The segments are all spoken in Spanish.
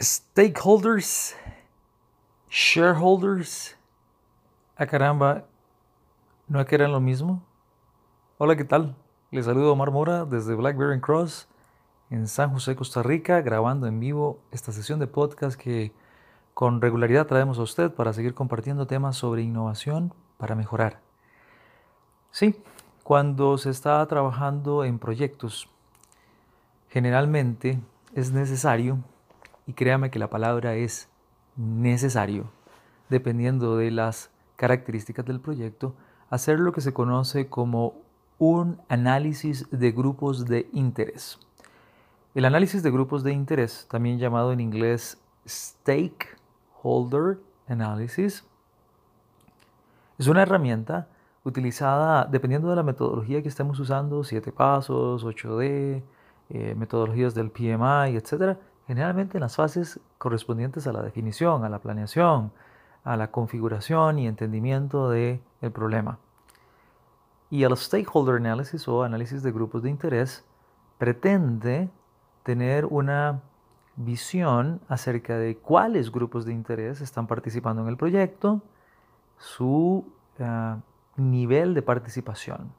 stakeholders, shareholders. A ah, caramba, ¿no que eran lo mismo? Hola, ¿qué tal? Les saludo Omar Mora desde Blackberry Cross en San José, Costa Rica, grabando en vivo esta sesión de podcast que con regularidad traemos a usted para seguir compartiendo temas sobre innovación para mejorar. Sí, cuando se está trabajando en proyectos, generalmente es necesario y créame que la palabra es necesario, dependiendo de las características del proyecto, hacer lo que se conoce como un análisis de grupos de interés. El análisis de grupos de interés, también llamado en inglés Stakeholder Analysis, es una herramienta utilizada dependiendo de la metodología que estemos usando, 7 pasos, 8D, eh, metodologías del PMI, etc., generalmente en las fases correspondientes a la definición, a la planeación, a la configuración y entendimiento del el problema. Y el stakeholder analysis o análisis de grupos de interés pretende tener una visión acerca de cuáles grupos de interés están participando en el proyecto, su ah, nivel de participación.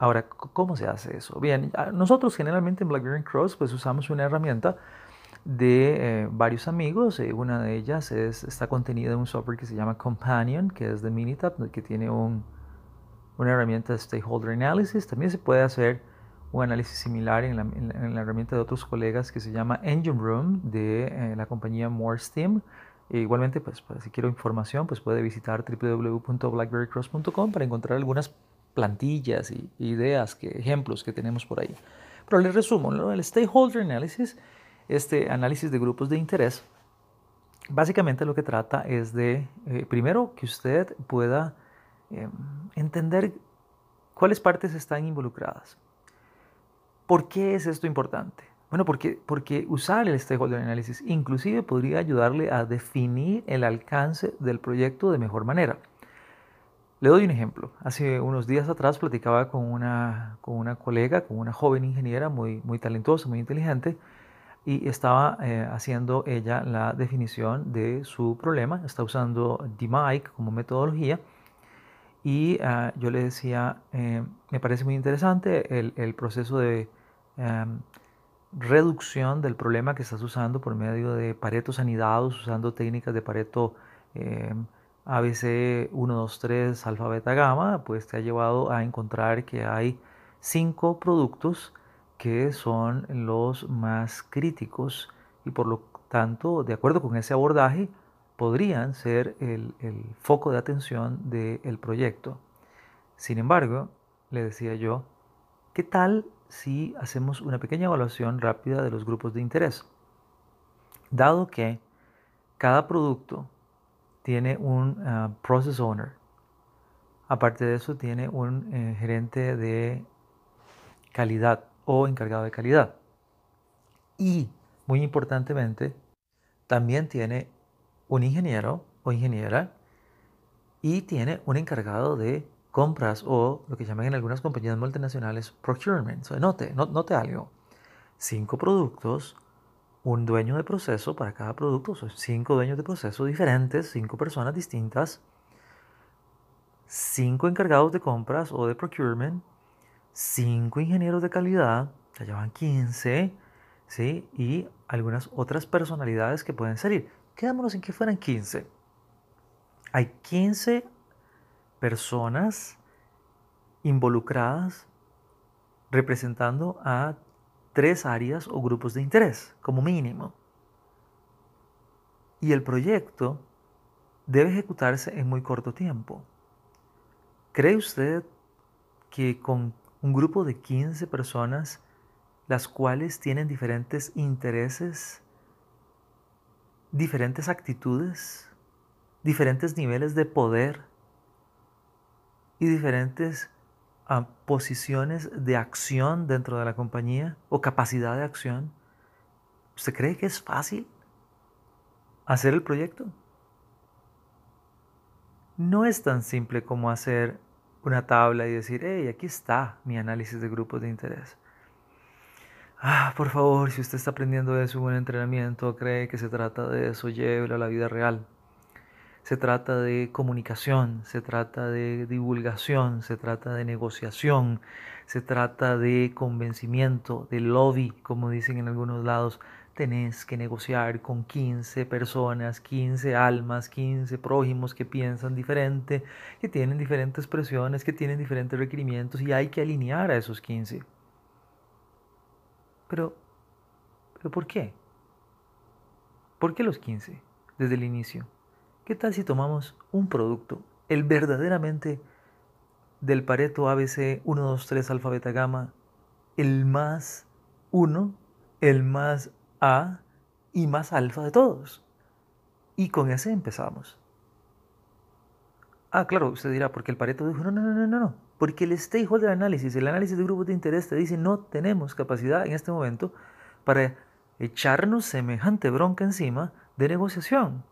Ahora, ¿cómo se hace eso? Bien, nosotros generalmente en Blackberry Cross pues usamos una herramienta de eh, varios amigos. Eh, una de ellas es, está contenida en un software que se llama Companion, que es de Minitab, que tiene un, una herramienta de Stakeholder Analysis. También se puede hacer un análisis similar en la, en la herramienta de otros colegas que se llama Engine Room de eh, la compañía Morsteam. E igualmente, pues, pues, si quiero información, pues puede visitar www.blackberrycross.com para encontrar algunas plantillas y ideas, ejemplos que tenemos por ahí. Pero les resumo, el stakeholder analysis, este análisis de grupos de interés, básicamente lo que trata es de, eh, primero, que usted pueda em, entender cuáles partes están involucradas. ¿Por qué es esto importante? Bueno, porque, porque usar el stakeholder analysis inclusive podría ayudarle a definir el alcance del proyecto de mejor manera. Le doy un ejemplo. Hace unos días atrás platicaba con una, con una colega, con una joven ingeniera muy, muy talentosa, muy inteligente, y estaba eh, haciendo ella la definición de su problema. Está usando DMIC como metodología. Y ah, yo le decía, eh, me parece muy interesante el, el proceso de em, reducción del problema que estás usando por medio de paretos anidados, usando técnicas de pareto. Em, ABC 1, 2, 3, alfa, beta, gamma, pues te ha llevado a encontrar que hay cinco productos que son los más críticos y por lo tanto, de acuerdo con ese abordaje, podrían ser el, foco de atención del proyecto. Sin embargo, le decía yo, ¿qué tal si hacemos una pequeña evaluación rápida de los grupos de interés? Dado que cada producto tiene un ah, process owner. Aparte de eso, tiene un eh, gerente de calidad o encargado de calidad. Y, muy importantemente, también tiene un ingeniero o ingeniera y tiene un encargado de compras o lo que llaman en algunas compañías multinacionales procurement. note, note algo. Cinco productos un dueño de proceso para cada producto, son cinco dueños de proceso diferentes, cinco personas distintas, cinco encargados de compras o de procurement, cinco ingenieros de calidad, ya llevan 15, ¿sí? y algunas otras personalidades que pueden salir. Quedémonos en que fueran 15. Hay 15 personas involucradas representando a tres áreas o grupos de interés, como mínimo. Y el proyecto debe ejecutarse en muy corto tiempo. ¿Cree usted que con un grupo de 15 personas, las cuales tienen diferentes intereses, diferentes actitudes, diferentes niveles de poder y diferentes a posiciones de acción dentro de la compañía o capacidad de acción, ¿usted cree que es fácil hacer el proyecto? No es tan simple como hacer una tabla y decir, hey, aquí está mi análisis de grupos de interés. Ah, por favor, si usted está aprendiendo eso en un entrenamiento, cree que se trata de eso, llévelo a la vida real. Se trata de comunicación, se trata de divulgación, se trata de negociación, se trata de convencimiento, de lobby, como dicen en algunos lados. Tenés que negociar con 15 personas, 15 almas, 15 prójimos que piensan diferente, que tienen diferentes presiones, que tienen diferentes requerimientos y hay que alinear a esos 15. Pero, ¿pero por qué? ¿Por qué los 15 desde el inicio? ¿Qué tal si tomamos un producto, el verdaderamente del Pareto ABC 1, 2, 3 alfa, beta, gamma, el más 1, el más A y más alfa de todos? Y con ese empezamos. Ah, claro, usted dirá, porque el Pareto dijo, no, no, no, no, no, porque el stakeholder análisis, el análisis de grupos de interés te dice, no tenemos capacidad en este momento para echarnos semejante bronca encima de negociación.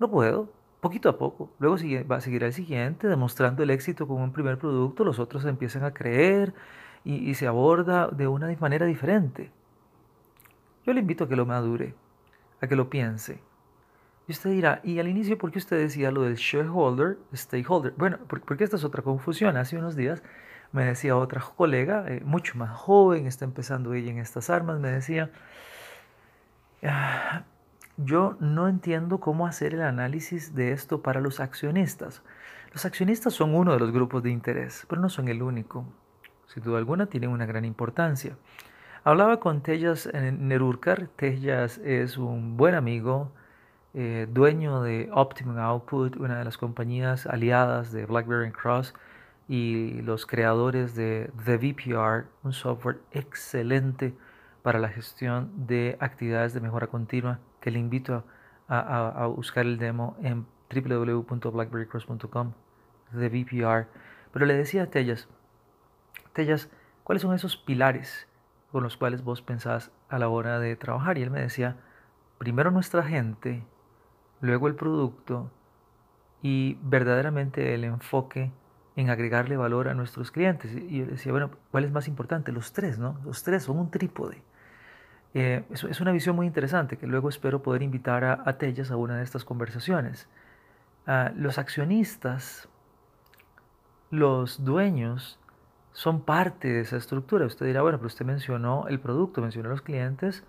No puedo, poquito a poco. Luego va a seguir el siguiente, demostrando el éxito con un primer producto, los otros empiezan a creer y, se aborda de una manera diferente. Yo le invito a que lo madure, a que lo piense y usted dirá, y al inicio, ¿por qué usted decía lo del shareholder, stakeholder? Bueno, porque esta es otra confusión. Hace unos días me decía otra colega, eh, mucho más joven, está empezando ella en estas armas, me decía, ah, yo no entiendo cómo hacer el análisis de esto para los accionistas. Los accionistas son uno de los grupos de interés, pero no son el único. Sin duda alguna tienen una gran importancia. Hablaba con Tellas Nerurkar. Tellas es un buen amigo, eh, dueño de Optimum Output, una de las compañías aliadas de BlackBerry Cross, y los creadores de The VPR, un software excelente para la gestión de actividades de mejora continua, que le invito a, buscar el demo en www.blackberrycross.com, The VPR. Pero le decía a Tellas, Tellas, ¿cuáles son esos pilares con los cuales vos pensás a la hora de trabajar? Y él me decía, primero nuestra gente, luego el producto y verdaderamente el enfoque en agregarle valor a nuestros clientes. Y yo decía, bueno, ¿cuál es más importante? Los tres, ¿no? Los tres son un trípode. Eh, es, una visión muy interesante que luego espero poder invitar a, a Tellas a una de estas conversaciones. Ah, los accionistas, los dueños, son parte de esa estructura. Usted dirá, bueno, pero usted mencionó el producto, mencionó los clientes,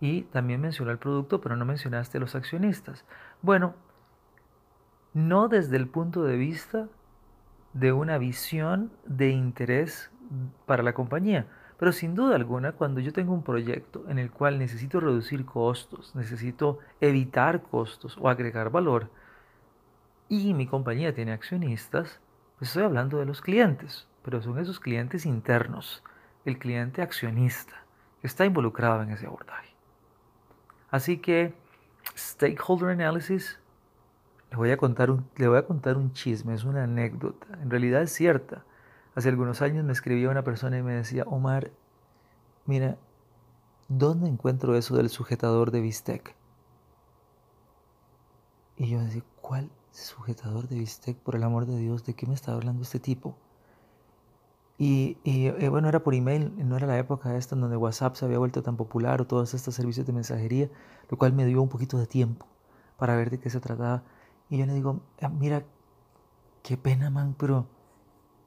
y también mencionó el producto, pero no mencionaste a los accionistas. Bueno, no desde el punto de vista de una visión de interés para la compañía, pero sin duda alguna, cuando yo tengo un proyecto en el cual necesito reducir costos, necesito evitar costos o agregar valor, y mi compañía tiene accionistas, pues estoy hablando de los clientes, pero son esos clientes internos, el cliente accionista, que está involucrado en ese abordaje. Así que, stakeholder analysis, le voy a contar un, le voy a contar un chisme, es una anécdota. En realidad es cierta. Hace algunos años me escribía una persona y me decía, Omar, mira, ¿dónde encuentro eso del sujetador de bistec? Y yo decía, ¿cuál sujetador de bistec? Por el amor de Dios, ¿de qué me está hablando este tipo? Y, eh, bueno, era por email, no era la época esta en donde WhatsApp se había vuelto tan popular o todos estos servicios de mensajería, lo cual me dio un poquito de tiempo para ver de qué se trataba. Y yo le digo, ah, mira, qué pena, man, pero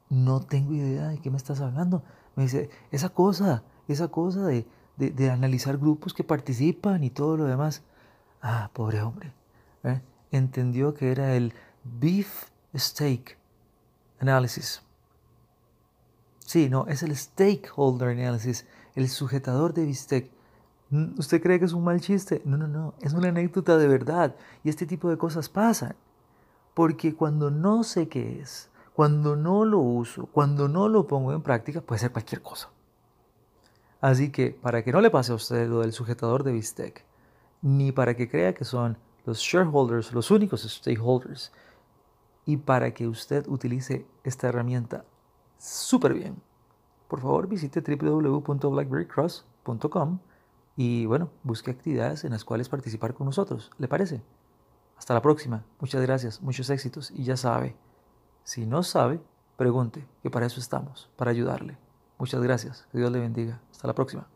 no tengo idea de qué me estás hablando. Me dice, esa cosa, esa cosa de, de, analizar grupos que participan y todo lo demás. Ah, pobre hombre. ¿eh? Entendió que era el Beef Steak Analysis. Sí, no, es el stakeholder analysis, el sujetador de bistec. Mm, ¿Usted cree que es un mal chiste? No, no, no, es una anécdota de verdad. Y este tipo de cosas pasan. Porque cuando no sé qué es, cuando no lo uso, cuando no lo pongo en práctica, puede ser cualquier cosa. Así que para que no le pase a usted lo del sujetador de bistec, ni para que crea que son los shareholders los únicos stakeholders, y para que usted utilice esta herramienta súper bien. Por favor, visite www.blackberrycross.com y bueno, busque actividades en las cuales participar con nosotros. ¿Le parece? Hasta la próxima. Muchas gracias, muchos éxitos y ya sabe, si no sabe, pregunte, que para eso estamos, para ayudarle. Muchas gracias. Que Dios le bendiga. Hasta la próxima.